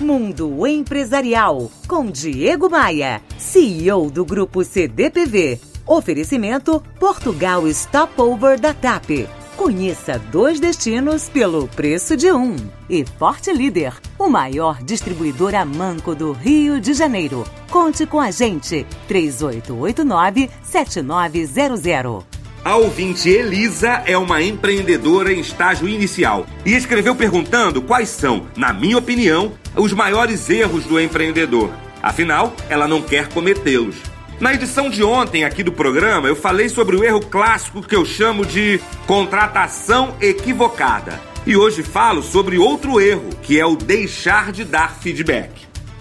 Mundo Empresarial com Diego Maia, CEO do Grupo CDPV. Oferecimento Portugal Stopover da TAP. Conheça dois destinos pelo preço de um. E Forte Líder, o maior distribuidor a manco do Rio de Janeiro. Conte com a gente. 3889-7900. A ouvinte Elisa é uma empreendedora em estágio inicial e escreveu perguntando quais são, na minha opinião, os maiores erros do empreendedor. Afinal, ela não quer cometê-los. Na edição de ontem aqui do programa, eu falei sobre o erro clássico que eu chamo de contratação equivocada. E hoje falo sobre outro erro, que é o deixar de dar feedback.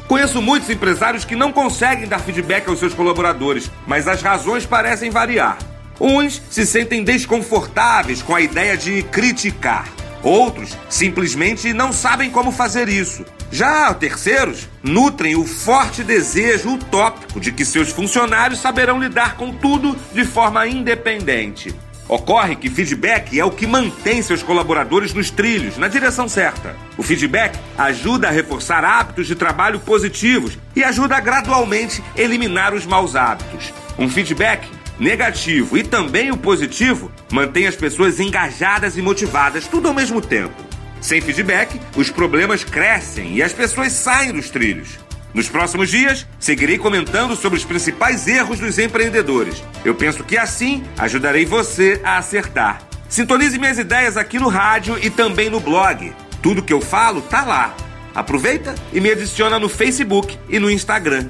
Conheço muitos empresários que não conseguem dar feedback aos seus colaboradores, mas as razões parecem variar. Uns se sentem desconfortáveis com a ideia de criticar. Outros simplesmente não sabem como fazer isso. Já terceiros nutrem o forte desejo utópico de que seus funcionários saberão lidar com tudo de forma independente. Ocorre que feedback é o que mantém seus colaboradores nos trilhos, na direção certa. O feedback ajuda a reforçar hábitos de trabalho positivos e ajuda a gradualmente eliminar os maus hábitos. Um feedback negativo e também o positivo mantém as pessoas engajadas e motivadas, tudo ao mesmo tempo. Sem feedback, os problemas crescem e as pessoas saem dos trilhos. Nos próximos dias, seguirei comentando sobre os principais erros dos empreendedores. Eu penso que assim ajudarei você a acertar. Sintonize minhas ideias aqui no rádio e também no blog. Tudo que eu falo tá lá. Aproveita e me adiciona no Facebook e no Instagram.